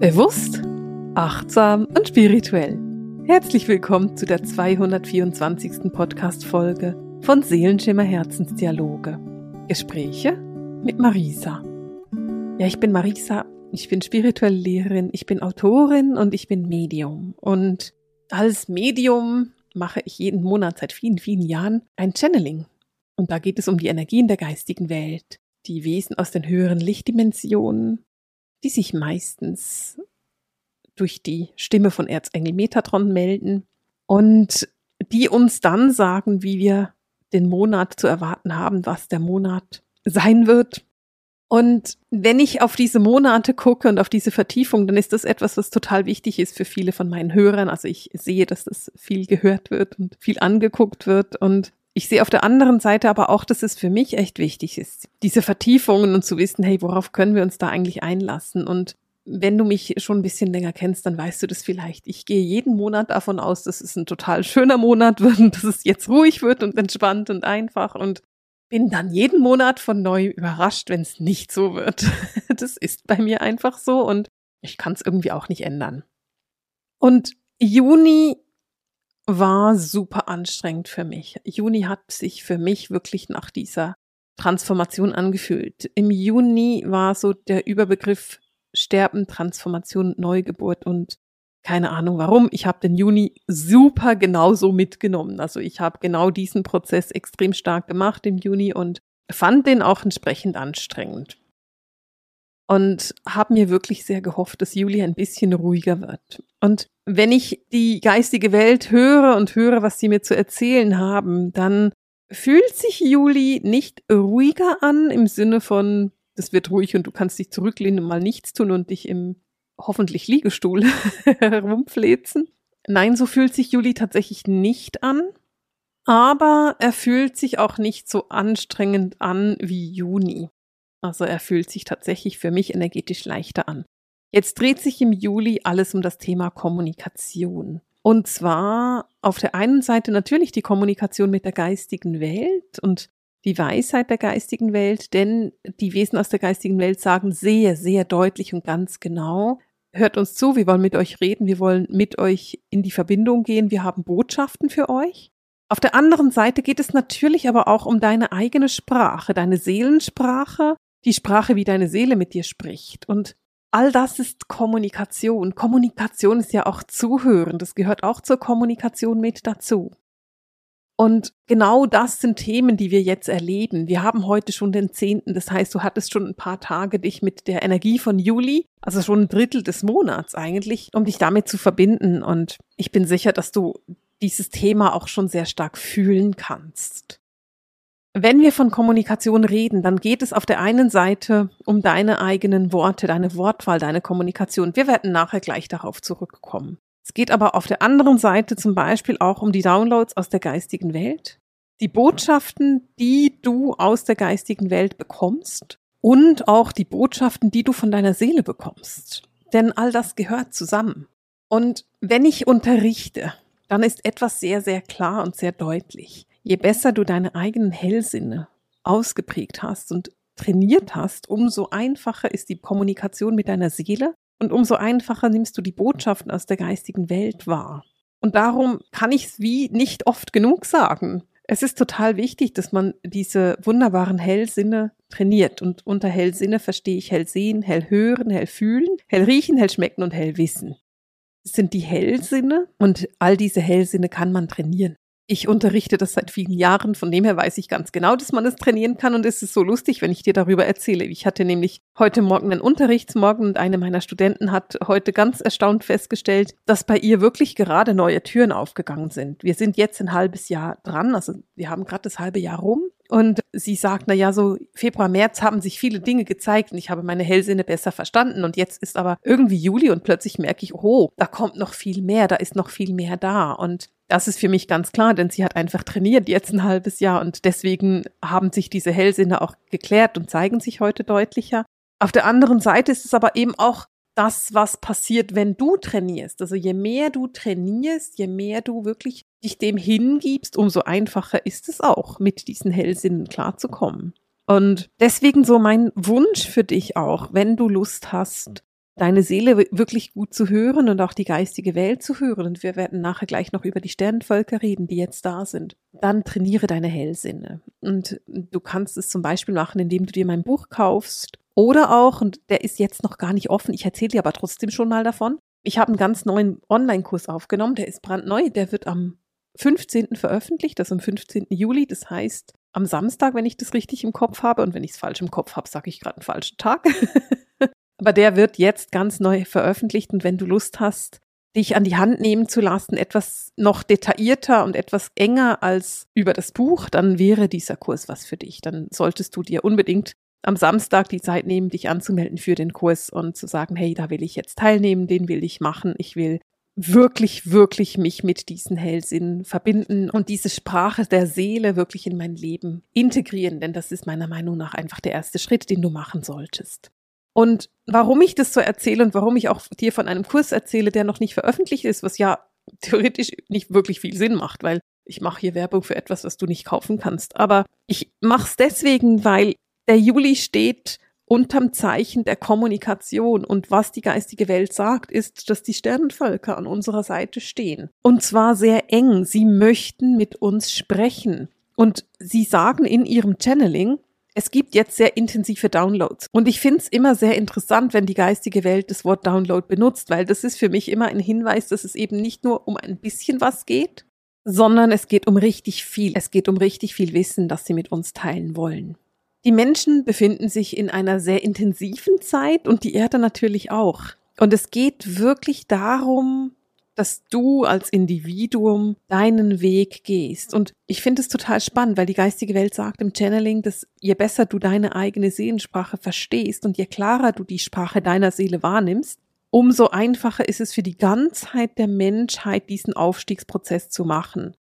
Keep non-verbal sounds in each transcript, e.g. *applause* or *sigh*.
Bewusst, achtsam und spirituell. Herzlich willkommen zu der 224. Podcast-Folge von Seelenschimmer Herzensdialoge. Gespräche mit Marisa. Ja, ich bin Marisa, ich bin spirituelle Lehrerin, ich bin Autorin und ich bin Medium. Und als Medium mache ich jeden Monat seit vielen, vielen Jahren ein Channeling. Und da geht es um die Energien der geistigen Welt, die Wesen aus den höheren Lichtdimensionen, die sich meistens durch die Stimme von Erzengel Metatron melden und die uns dann sagen, wie wir den Monat zu erwarten haben, was der Monat sein wird. Und wenn ich auf diese Monate gucke und auf diese Vertiefung, dann ist das etwas, was total wichtig ist für viele von meinen Hörern. Also ich sehe, dass das viel gehört wird und viel angeguckt wird. Und ich sehe auf der anderen Seite aber auch, dass es für mich echt wichtig ist, diese Vertiefungen und zu wissen, hey, worauf können wir uns da eigentlich einlassen? Und wenn du mich schon ein bisschen länger kennst, dann weißt du das vielleicht. Ich gehe jeden Monat davon aus, dass es ein total schöner Monat wird und dass es jetzt ruhig wird und entspannt und einfach und bin dann jeden Monat von neu überrascht, wenn es nicht so wird. *laughs* Das ist bei mir einfach so und ich kann es irgendwie auch nicht ändern. Und Juni war super anstrengend für mich. Juni hat sich für mich wirklich nach dieser Transformation angefühlt. Im Juni war so der Überbegriff Sterben, Transformation, Neugeburt und keine Ahnung warum. Ich habe den Juni super genauso mitgenommen. Also ich habe genau diesen Prozess extrem stark gemacht im Juni und fand den auch entsprechend anstrengend und habe mir wirklich sehr gehofft, dass Juli ein bisschen ruhiger wird. Und wenn ich die geistige Welt höre und höre, was sie mir zu erzählen haben, dann fühlt sich Juli nicht ruhiger an im Sinne von, das wird ruhig und du kannst dich zurücklehnen und mal nichts tun und dich im hoffentlich Liegestuhl *laughs* herumflezen. Nein, so fühlt sich Juli tatsächlich nicht an. Aber er fühlt sich auch nicht so anstrengend an wie Juni. Also er fühlt sich tatsächlich für mich energetisch leichter an. Jetzt dreht sich im Juli alles um das Thema Kommunikation. Und zwar auf der einen Seite natürlich die Kommunikation mit der geistigen Welt und die Weisheit der geistigen Welt, denn die Wesen aus der geistigen Welt sagen sehr, sehr deutlich und ganz genau, hört uns zu, wir wollen mit euch reden, wir wollen mit euch in die Verbindung gehen, wir haben Botschaften für euch. Auf der anderen Seite geht es natürlich aber auch um deine eigene Sprache, deine Seelensprache, die Sprache, wie deine Seele mit dir spricht. Und all das ist Kommunikation. Kommunikation ist ja auch Zuhören. Das gehört auch zur Kommunikation mit dazu. Und genau das sind Themen, die wir jetzt erleben. Wir haben heute schon den zehnten. Das heißt, du hattest schon ein paar Tage dich mit der Energie von Juli, also schon ein Drittel des Monats eigentlich, um dich damit zu verbinden. Und ich bin sicher, dass du dieses Thema auch schon sehr stark fühlen kannst. Wenn wir von Kommunikation reden, dann geht es auf der einen Seite um deine eigenen Worte, deine Wortwahl, deine Kommunikation. Wir werden nachher gleich darauf zurückkommen. Es geht aber auf der anderen Seite zum Beispiel auch um die Downloads aus der geistigen Welt, die Botschaften, die du aus der geistigen Welt bekommst und auch die Botschaften, die du von deiner Seele bekommst. Denn all das gehört zusammen. Und wenn ich unterrichte, dann ist etwas sehr, sehr klar und sehr deutlich. Je besser du deine eigenen Hellsinne ausgeprägt hast und trainiert hast, umso einfacher ist die Kommunikation mit deiner Seele und umso einfacher nimmst du die Botschaften aus der geistigen Welt wahr. Und darum kann ich es wie nicht oft genug sagen. Es ist total wichtig, dass man diese wunderbaren Hellsinne trainiert. Und unter Hellsinne verstehe ich hell sehen, hell hören, hell fühlen, hell riechen, hell schmecken und hell wissen. Das sind die Hellsinne und all diese Hellsinne kann man trainieren. Ich unterrichte das seit vielen Jahren, von dem her weiß ich ganz genau, dass man es trainieren kann und es ist so lustig, wenn ich dir darüber erzähle. Ich hatte nämlich heute Morgen einen Unterrichtsmorgen und eine meiner Studenten hat heute ganz erstaunt festgestellt, dass bei ihr wirklich gerade neue Türen aufgegangen sind. Wir sind jetzt ein halbes Jahr dran, also wir haben gerade das halbe Jahr rum und sie sagt, na ja, so Februar, März haben sich viele Dinge gezeigt und ich habe meine Hellsinne besser verstanden. Und jetzt ist aber irgendwie Juli und plötzlich merke ich, oh, da kommt noch viel mehr, da ist noch viel mehr da. Und das ist für mich ganz klar, denn sie hat einfach trainiert jetzt ein halbes Jahr und deswegen haben sich diese Hellsinne auch geklärt und zeigen sich heute deutlicher. Auf der anderen Seite ist es aber eben auch das, was passiert, wenn du trainierst. Also je mehr du trainierst, je mehr du wirklich dich dem hingibst, umso einfacher ist es auch, mit diesen Hellsinnen klarzukommen. Und deswegen so mein Wunsch für dich auch, wenn du Lust hast, deine Seele wirklich gut zu hören und auch die geistige Welt zu hören. Und wir werden nachher gleich noch über die Sternenvölker reden, die jetzt da sind. Dann trainiere deine Hellsinne. Und du kannst es zum Beispiel machen, indem du dir mein Buch kaufst. Oder auch, und der ist jetzt noch gar nicht offen, ich erzähle dir aber trotzdem schon mal davon. Ich habe einen ganz neuen Online-Kurs aufgenommen, der ist brandneu, der wird am 15. veröffentlicht, das am 15. Juli. Das heißt, am Samstag, wenn ich das richtig im Kopf habe. Und wenn ich es falsch im Kopf habe, sage ich gerade einen falschen Tag. *laughs* Aber der wird jetzt ganz neu veröffentlicht. Und wenn du Lust hast, dich an die Hand nehmen zu lassen, etwas noch detaillierter und etwas enger als über das Buch, dann wäre dieser Kurs was für dich. Dann solltest du dir unbedingt am Samstag die Zeit nehmen, dich anzumelden für den Kurs und zu sagen, hey, da will ich jetzt teilnehmen, den will ich machen, ich will wirklich, wirklich mich mit diesen Hellsinnen verbinden und diese Sprache der Seele wirklich in mein Leben integrieren, denn das ist meiner Meinung nach einfach der erste Schritt, den du machen solltest. Und warum ich das so erzähle und warum ich auch dir von einem Kurs erzähle, der noch nicht veröffentlicht ist, was ja *laughs* theoretisch nicht wirklich viel Sinn macht, weil ich mache hier Werbung für etwas, was du nicht kaufen kannst. Aber ich mache es deswegen, weil der Juli steht unterm Zeichen der Kommunikation. Und was die geistige Welt sagt, ist, dass die Sternenvölker an unserer Seite stehen. Und zwar sehr eng. Sie möchten mit uns sprechen. Und sie sagen in ihrem Channeling, es gibt jetzt sehr intensive Downloads. Und ich finde es immer sehr interessant, wenn die geistige Welt das Wort Download benutzt, weil das ist für mich immer ein Hinweis, dass es eben nicht nur um ein bisschen was geht, sondern es geht um richtig viel. Es geht um richtig viel Wissen, das sie mit uns teilen wollen. Die Menschen befinden sich in einer sehr intensiven Zeit und die Erde natürlich auch. Und es geht wirklich darum, dass du als Individuum deinen Weg gehst. Und ich finde es total spannend, weil die geistige Welt sagt im Channeling, dass je besser du deine eigene Seelensprache verstehst und je klarer du die Sprache deiner Seele wahrnimmst, umso einfacher ist es für die Ganzheit der Menschheit, diesen Aufstiegsprozess zu machen.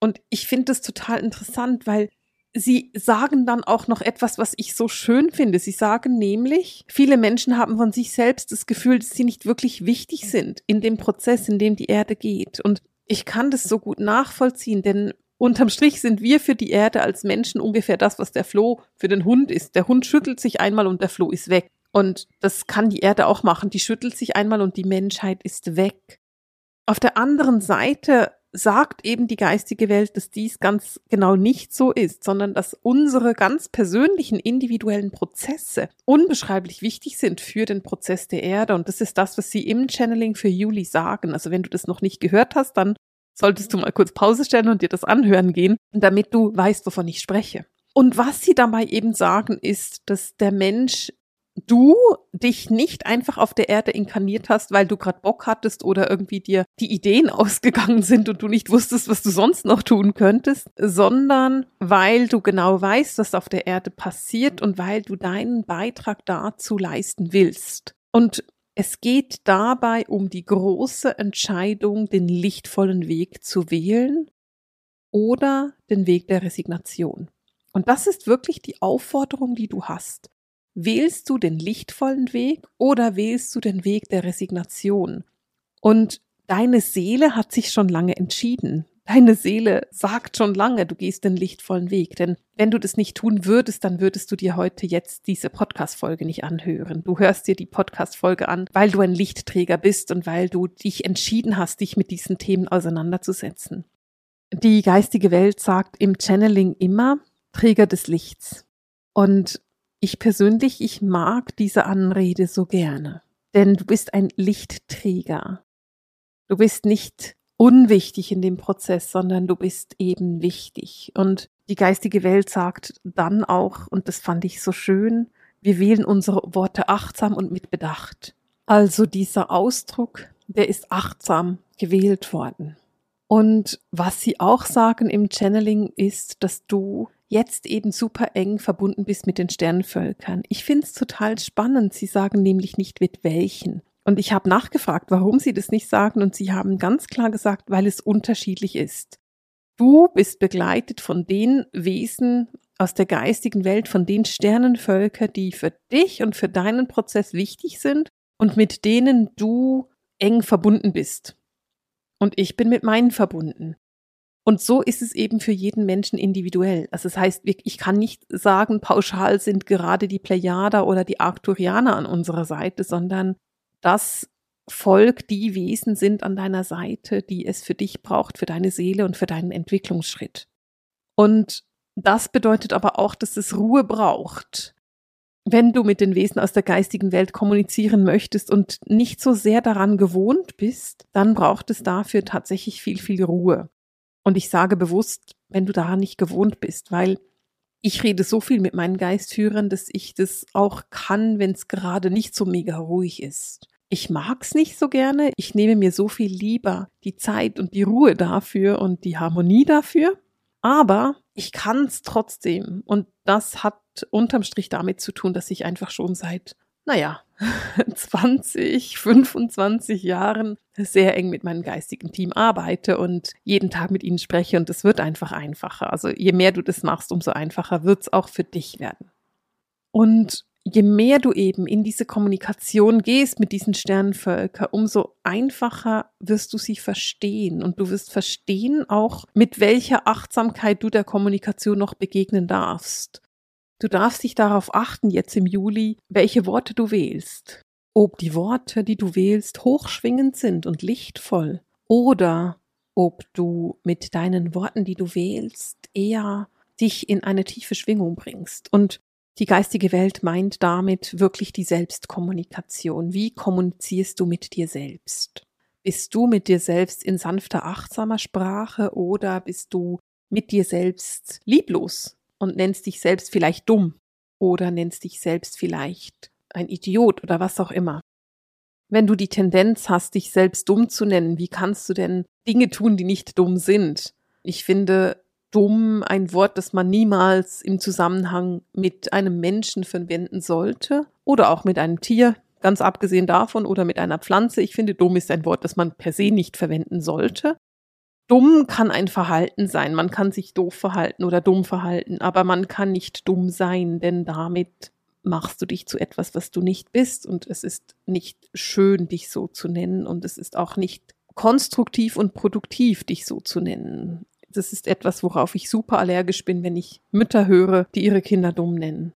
Und ich finde es total interessant, weil Sie sagen dann auch noch etwas, was ich so schön finde. Sie sagen nämlich, viele Menschen haben von sich selbst das Gefühl, dass sie nicht wirklich wichtig sind in dem Prozess, in dem die Erde geht. Und ich kann das so gut nachvollziehen, denn unterm Strich sind wir für die Erde als Menschen ungefähr das, was der Floh für den Hund ist. Der Hund schüttelt sich einmal und der Floh ist weg. Und das kann die Erde auch machen. Die schüttelt sich einmal und die Menschheit ist weg. Auf der anderen Seite sagt eben die geistige Welt, dass dies ganz genau nicht so ist, sondern dass unsere ganz persönlichen individuellen Prozesse unbeschreiblich wichtig sind für den Prozess der Erde. Und das ist das, was sie im Channeling für Juli sagen. Also wenn du das noch nicht gehört hast, dann solltest du mal kurz Pause stellen und dir das anhören gehen, damit du weißt, wovon ich spreche. Und was sie dabei eben sagen, ist, dass der Mensch du dich nicht einfach auf der Erde inkarniert hast, weil du gerade Bock hattest oder irgendwie dir die Ideen *laughs* ausgegangen sind und du nicht wusstest, was du sonst noch tun könntest, sondern weil du genau weißt, was auf der Erde passiert und weil du deinen Beitrag dazu leisten willst. Und es geht dabei um die große Entscheidung, den lichtvollen Weg zu wählen oder den Weg der Resignation. Und das ist wirklich die Aufforderung, die du hast. Wählst du den lichtvollen Weg oder wählst du den Weg der Resignation? Und deine Seele hat sich schon lange entschieden. Deine Seele sagt schon lange, du gehst den lichtvollen Weg. Denn wenn du das nicht tun würdest, dann würdest du dir heute jetzt diese Podcast-Folge nicht anhören. Du hörst dir die Podcast-Folge an, weil du ein Lichtträger bist und weil du dich entschieden hast, dich mit diesen Themen auseinanderzusetzen. Die geistige Welt sagt im Channeling immer Träger des Lichts. Und ich persönlich, ich mag diese Anrede so gerne, denn du bist ein Lichtträger. Du bist nicht unwichtig in dem Prozess, sondern du bist eben wichtig. Und die geistige Welt sagt dann auch, und das fand ich so schön, wir wählen unsere Worte achtsam und mit Bedacht. Also dieser Ausdruck, der ist achtsam gewählt worden. Und was sie auch sagen im Channeling ist, dass du jetzt eben super eng verbunden bist mit den Sternenvölkern. Ich finde es total spannend. Sie sagen nämlich nicht mit welchen. Und ich habe nachgefragt, warum sie das nicht sagen, und sie haben ganz klar gesagt, weil es unterschiedlich ist. Du bist begleitet von den Wesen aus der geistigen Welt, von den Sternenvölkern, die für dich und für deinen Prozess wichtig sind und mit denen du eng verbunden bist. Und ich bin mit meinen verbunden. Und so ist es eben für jeden Menschen individuell. Also das heißt, ich kann nicht sagen, pauschal sind gerade die Plejader oder die Arcturianer an unserer Seite, sondern das Volk die Wesen sind an deiner Seite, die es für dich braucht, für deine Seele und für deinen Entwicklungsschritt. Und das bedeutet aber auch, dass es Ruhe braucht. Wenn du mit den Wesen aus der geistigen Welt kommunizieren möchtest und nicht so sehr daran gewohnt bist, dann braucht es dafür tatsächlich viel, viel Ruhe. Und ich sage bewusst, wenn du daran nicht gewohnt bist, weil ich rede so viel mit meinen Geistführern, dass ich das auch kann, wenn es gerade nicht so mega ruhig ist. Ich mag's nicht so gerne. Ich nehme mir so viel lieber die Zeit und die Ruhe dafür und die Harmonie dafür. Aber ich kann's trotzdem. Und das hat unterm Strich damit zu tun, dass ich einfach schon seit, naja, 20, 25 Jahren sehr eng mit meinem geistigen Team arbeite und jeden Tag mit ihnen spreche und es wird einfach einfacher. Also je mehr du das machst, umso einfacher wird's auch für dich werden. Und je mehr du eben in diese Kommunikation gehst mit diesen Sternenvölkern, umso einfacher wirst du sie verstehen und du wirst verstehen auch, mit welcher Achtsamkeit du der Kommunikation noch begegnen darfst. Du darfst dich darauf achten, jetzt im Juli, welche Worte du wählst. Ob die Worte, die du wählst, hochschwingend sind und lichtvoll oder ob du mit deinen Worten, die du wählst, eher dich in eine tiefe Schwingung bringst. Und die geistige Welt meint damit wirklich die Selbstkommunikation. Wie kommunizierst du mit dir selbst? Bist du mit dir selbst in sanfter, achtsamer Sprache oder bist du mit dir selbst lieblos und nennst dich selbst vielleicht dumm oder nennst dich selbst vielleicht ein Idiot oder was auch immer? Wenn du die Tendenz hast, dich selbst dumm zu nennen, wie kannst du denn Dinge tun, die nicht dumm sind? Ich finde, dumm ein Wort, das man niemals im Zusammenhang mit einem Menschen verwenden sollte oder auch mit einem Tier, ganz abgesehen davon, oder mit einer Pflanze. Ich finde, dumm ist ein Wort, das man per se nicht verwenden sollte. Dumm kann ein Verhalten sein. Man kann sich doof verhalten oder dumm verhalten, aber man kann nicht dumm sein, denn damit machst du dich zu etwas, was du nicht bist und es ist nicht schön, dich so zu nennen und es ist auch nicht konstruktiv und produktiv, dich so zu nennen. Das ist etwas, worauf ich super allergisch bin, wenn ich Mütter höre, die ihre Kinder dumm nennen.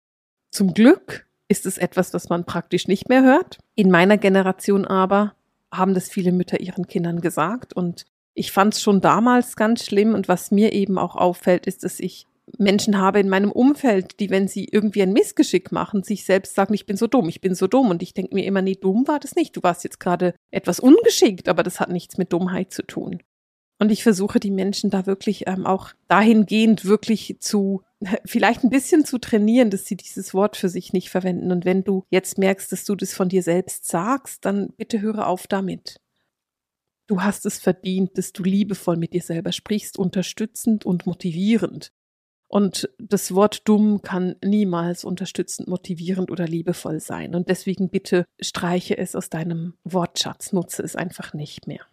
Zum Glück ist es etwas, was man praktisch nicht mehr hört. In meiner Generation aber haben das viele Mütter ihren Kindern gesagt und ich fand es schon damals ganz schlimm und was mir eben auch auffällt, ist, dass ich Menschen habe in meinem Umfeld, die, wenn sie irgendwie ein Missgeschick machen, sich selbst sagen, ich bin so dumm, ich bin so dumm. Und ich denke mir immer, nee, dumm war das nicht. Du warst jetzt gerade etwas ungeschickt, aber das hat nichts mit Dummheit zu tun. Und ich versuche die Menschen da wirklich ähm, auch dahingehend wirklich zu, *laughs* vielleicht ein bisschen zu trainieren, dass sie dieses Wort für sich nicht verwenden. Und wenn du jetzt merkst, dass du das von dir selbst sagst, dann bitte höre auf damit. Du hast es verdient, dass du liebevoll mit dir selber sprichst, unterstützend und motivierend. Und das Wort dumm kann niemals unterstützend, motivierend oder liebevoll sein. Und deswegen bitte streiche es aus deinem Wortschatz, nutze es einfach nicht mehr.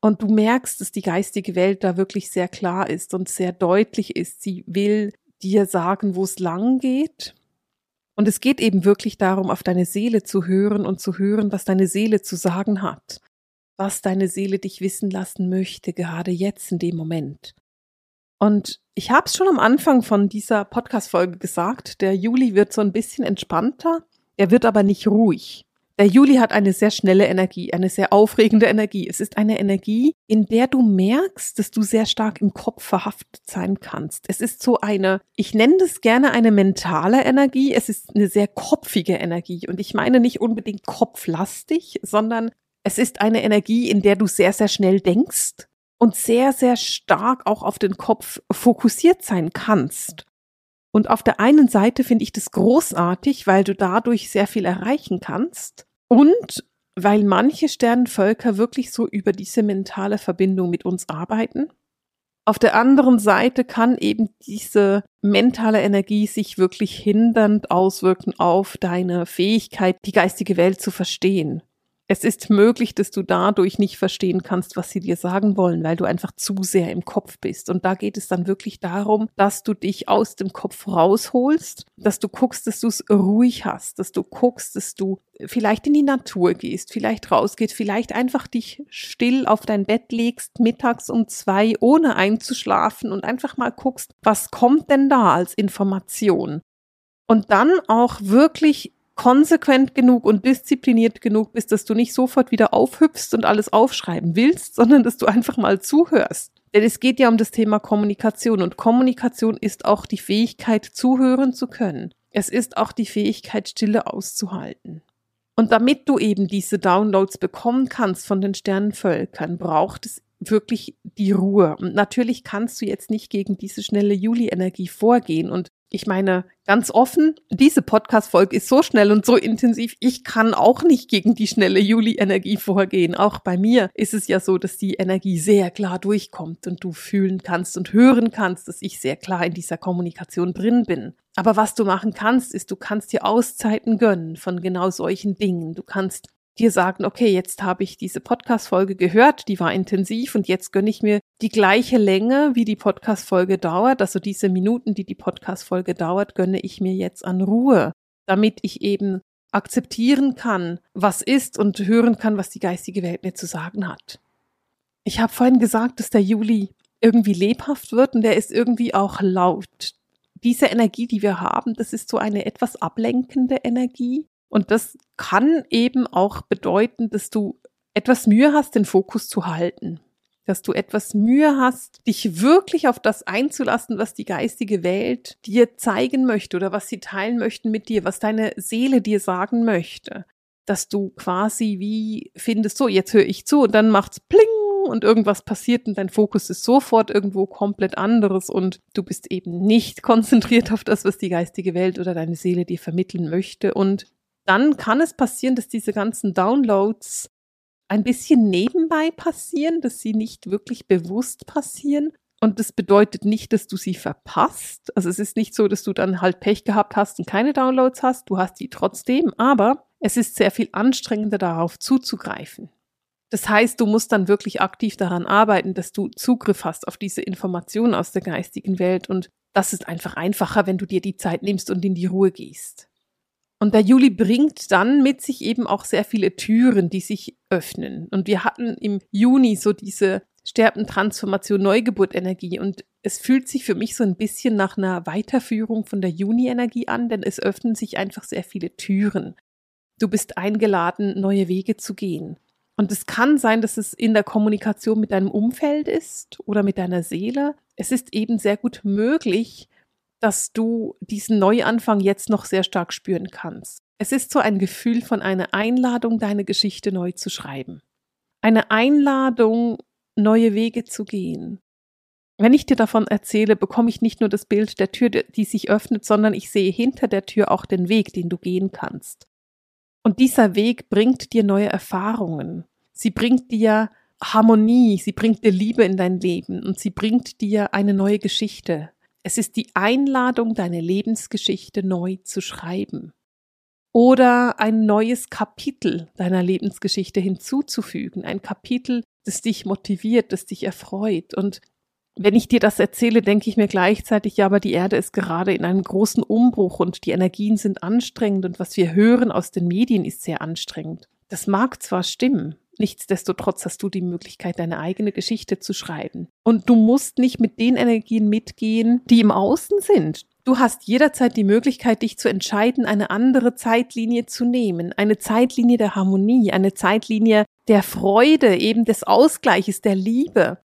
Und du merkst, dass die geistige Welt da wirklich sehr klar ist und sehr deutlich ist. Sie will dir sagen, wo es lang geht. Und es geht eben wirklich darum, auf deine Seele zu hören und zu hören, was deine Seele zu sagen hat, was deine Seele dich wissen lassen möchte, gerade jetzt in dem Moment. Und ich habe es schon am Anfang von dieser Podcast-Folge gesagt, der Juli wird so ein bisschen entspannter, er wird aber nicht ruhig. Der Juli hat eine sehr schnelle Energie, eine sehr aufregende Energie. Es ist eine Energie, in der du merkst, dass du sehr stark im Kopf verhaftet sein kannst. Es ist so eine, ich nenne das gerne eine mentale Energie. Es ist eine sehr kopfige Energie. Und ich meine nicht unbedingt kopflastig, sondern es ist eine Energie, in der du sehr, sehr schnell denkst und sehr, sehr stark auch auf den Kopf fokussiert sein kannst. Und auf der einen Seite finde ich das großartig, weil du dadurch sehr viel erreichen kannst und weil manche Sternenvölker wirklich so über diese mentale Verbindung mit uns arbeiten. Auf der anderen Seite kann eben diese mentale Energie sich wirklich hindernd auswirken auf deine Fähigkeit, die geistige Welt zu verstehen es ist möglich, dass du dadurch nicht verstehen kannst, was sie dir sagen wollen, weil du einfach zu sehr im Kopf bist. Und da geht es dann wirklich darum, dass du dich aus dem Kopf rausholst, dass du guckst, dass du es ruhig hast, dass du guckst, dass du vielleicht in die Natur gehst, vielleicht rausgehst, vielleicht einfach dich still auf dein Bett legst, mittags um zwei, ohne einzuschlafen und einfach mal guckst, was kommt denn da als Information? Und dann auch wirklich konsequent genug und diszipliniert genug bist, dass du nicht sofort wieder aufhüpfst und alles aufschreiben willst, sondern dass du einfach mal zuhörst. Denn es geht ja um das Thema Kommunikation und Kommunikation ist auch die Fähigkeit, zuhören zu können. Es ist auch die Fähigkeit, Stille auszuhalten. Und damit du eben diese Downloads bekommen kannst von den Sternenvölkern, braucht es wirklich die Ruhe. Und natürlich kannst du jetzt nicht gegen diese schnelle Juli-Energie vorgehen und ich meine, ganz offen, diese Podcast-Folge ist so schnell und so intensiv. Ich kann auch nicht gegen die schnelle Juli-Energie vorgehen. Auch bei mir ist es ja so, dass die Energie sehr klar durchkommt und du fühlen kannst und hören kannst, dass ich sehr klar in dieser Kommunikation drin bin. Aber was du machen kannst, ist, du kannst dir Auszeiten gönnen von genau solchen Dingen. Du kannst dir sagen, okay, jetzt habe ich diese Podcast-Folge gehört, die war intensiv und jetzt gönne ich mir die gleiche Länge, wie die Podcast-Folge dauert, also diese Minuten, die die Podcast-Folge dauert, gönne ich mir jetzt an Ruhe, damit ich eben akzeptieren kann, was ist und hören kann, was die geistige Welt mir zu sagen hat. Ich habe vorhin gesagt, dass der Juli irgendwie lebhaft wird und der ist irgendwie auch laut. Diese Energie, die wir haben, das ist so eine etwas ablenkende Energie. Und das kann eben auch bedeuten, dass du etwas Mühe hast, den Fokus zu halten. Dass du etwas Mühe hast, dich wirklich auf das einzulassen, was die geistige Welt dir zeigen möchte oder was sie teilen möchten mit dir, was deine Seele dir sagen möchte. Dass du quasi wie findest, so, jetzt höre ich zu und dann macht's pling und irgendwas passiert und dein Fokus ist sofort irgendwo komplett anderes und du bist eben nicht *laughs* konzentriert auf das, was die geistige Welt oder deine Seele dir vermitteln möchte und dann kann es passieren, dass diese ganzen Downloads ein bisschen nebenbei passieren, dass sie nicht wirklich bewusst passieren. Und das bedeutet nicht, dass du sie verpasst. Also es ist nicht so, dass du dann halt Pech gehabt hast und keine Downloads hast. Du hast die trotzdem, aber es ist sehr viel anstrengender darauf zuzugreifen. Das heißt, du musst dann wirklich aktiv daran arbeiten, dass du Zugriff hast auf diese Informationen aus der geistigen Welt. Und das ist einfach einfacher, wenn du dir die Zeit nimmst und in die Ruhe gehst. Und der Juli bringt dann mit sich eben auch sehr viele Türen, die sich öffnen. Und wir hatten im Juni so diese Sterben-Transformation, Neugeburt-Energie. Und es fühlt sich für mich so ein bisschen nach einer Weiterführung von der Juni-Energie an, denn es öffnen sich einfach sehr viele Türen. Du bist eingeladen, neue Wege zu gehen. Und es kann sein, dass es in der Kommunikation mit deinem Umfeld ist oder mit deiner Seele. Es ist eben sehr gut möglich, dass du diesen Neuanfang jetzt noch sehr stark spüren kannst. Es ist so ein Gefühl von einer Einladung, deine Geschichte neu zu schreiben. Eine Einladung, neue Wege zu gehen. Wenn ich dir davon erzähle, bekomme ich nicht nur das Bild der Tür, die sich öffnet, sondern ich sehe hinter der Tür auch den Weg, den du gehen kannst. Und dieser Weg bringt dir neue Erfahrungen. Sie bringt dir Harmonie, sie bringt dir Liebe in dein Leben und sie bringt dir eine neue Geschichte, es ist die Einladung, deine Lebensgeschichte neu zu schreiben oder ein neues Kapitel deiner Lebensgeschichte hinzuzufügen, ein Kapitel, das dich motiviert, das dich erfreut. Und wenn ich dir das erzähle, denke ich mir gleichzeitig, ja, aber die Erde ist gerade in einem großen Umbruch und die Energien sind anstrengend und was wir hören aus den Medien ist sehr anstrengend. Das mag zwar stimmen, Nichtsdestotrotz hast du die Möglichkeit, deine eigene Geschichte zu schreiben. Und du musst nicht mit den Energien mitgehen, die im Außen sind. Du hast jederzeit die Möglichkeit, dich zu entscheiden, eine andere Zeitlinie zu nehmen. Eine Zeitlinie der Harmonie, eine Zeitlinie der Freude, eben des Ausgleiches, der Liebe.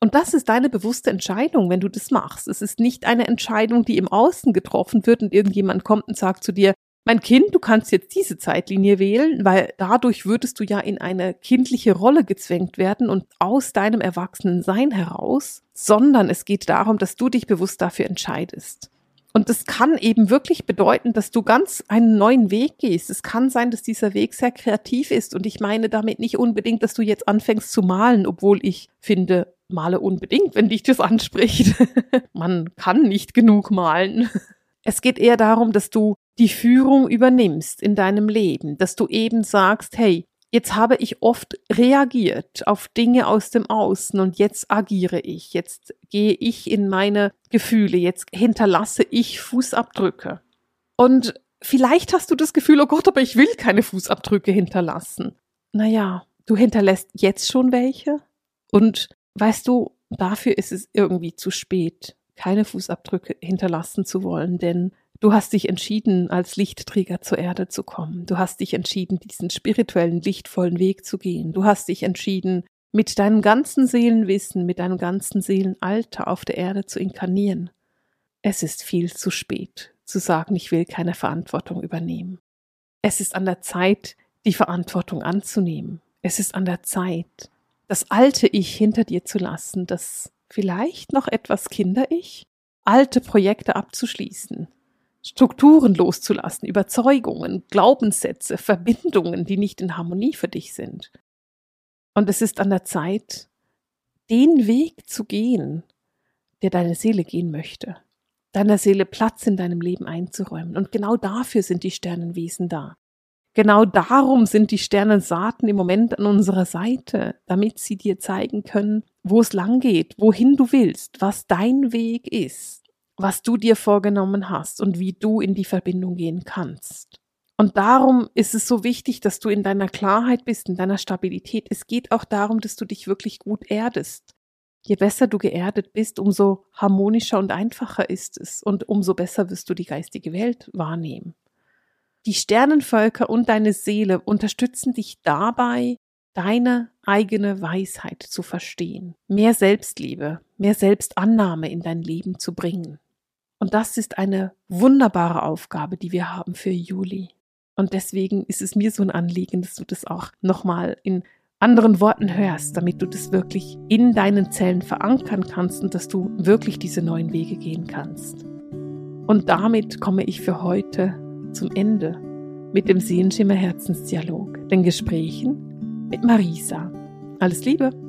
Und das ist deine bewusste Entscheidung, wenn du das machst. Es ist nicht eine Entscheidung, die im Außen getroffen wird und irgendjemand kommt und sagt zu dir, mein Kind, du kannst jetzt diese Zeitlinie wählen, weil dadurch würdest du ja in eine kindliche Rolle gezwängt werden und aus deinem Erwachsenensein heraus, sondern es geht darum, dass du dich bewusst dafür entscheidest. Und das kann eben wirklich bedeuten, dass du ganz einen neuen Weg gehst. Es kann sein, dass dieser Weg sehr kreativ ist. Und ich meine damit nicht unbedingt, dass du jetzt anfängst zu malen, obwohl ich finde, male unbedingt, wenn dich das anspricht. *laughs* Man kann nicht genug malen. Es geht eher darum, dass du die Führung übernimmst in deinem Leben, dass du eben sagst, hey, jetzt habe ich oft reagiert auf Dinge aus dem Außen und jetzt agiere ich, jetzt gehe ich in meine Gefühle, jetzt hinterlasse ich Fußabdrücke. Und vielleicht hast du das Gefühl, oh Gott, aber ich will keine Fußabdrücke hinterlassen. Naja, du hinterlässt jetzt schon welche und weißt du, dafür ist es irgendwie zu spät keine Fußabdrücke hinterlassen zu wollen, denn Du hast dich entschieden, als Lichtträger zur Erde zu kommen. Du hast dich entschieden, diesen spirituellen, lichtvollen Weg zu gehen. Du hast dich entschieden, mit deinem ganzen Seelenwissen, mit deinem ganzen Seelenalter auf der Erde zu inkarnieren. Es ist viel zu spät, zu sagen, ich will keine Verantwortung übernehmen. Es ist an der Zeit, die Verantwortung anzunehmen. Es ist an der Zeit, das alte Ich hinter dir zu lassen, das vielleicht noch etwas Kinder-Ich, alte Projekte abzuschließen, Strukturen loszulassen, Überzeugungen, Glaubenssätze, Verbindungen, die nicht in Harmonie für dich sind. Und es ist an der Zeit, den Weg zu gehen, der deine Seele gehen möchte, deiner Seele Platz in deinem Leben einzuräumen. Und genau dafür sind die Sternenwesen da. Genau darum sind die Sternensaaten im Moment an unserer Seite, damit sie dir zeigen können, wo es lang geht, wohin du willst, was dein Weg ist was du dir vorgenommen hast und wie du in die Verbindung gehen kannst. Und darum ist es so wichtig, dass du in deiner Klarheit bist, in deiner Stabilität. Es geht auch darum, dass du dich wirklich gut erdest. Je besser du geerdet bist, umso harmonischer und einfacher ist es und umso besser wirst du die geistige Welt wahrnehmen. Die Sternenvölker und deine Seele unterstützen dich dabei, deine eigene Weisheit zu verstehen, mehr Selbstliebe, mehr Selbstannahme in dein Leben zu bringen. Und das ist eine wunderbare Aufgabe, die wir haben für Juli. Und deswegen ist es mir so ein Anliegen, dass du das auch nochmal in anderen Worten hörst, damit du das wirklich in deinen Zellen verankern kannst und dass du wirklich diese neuen Wege gehen kannst. Und damit komme ich für heute zum Ende mit dem Sehenschimmer Herzensdialog, den Gesprächen mit Marisa. Alles Liebe!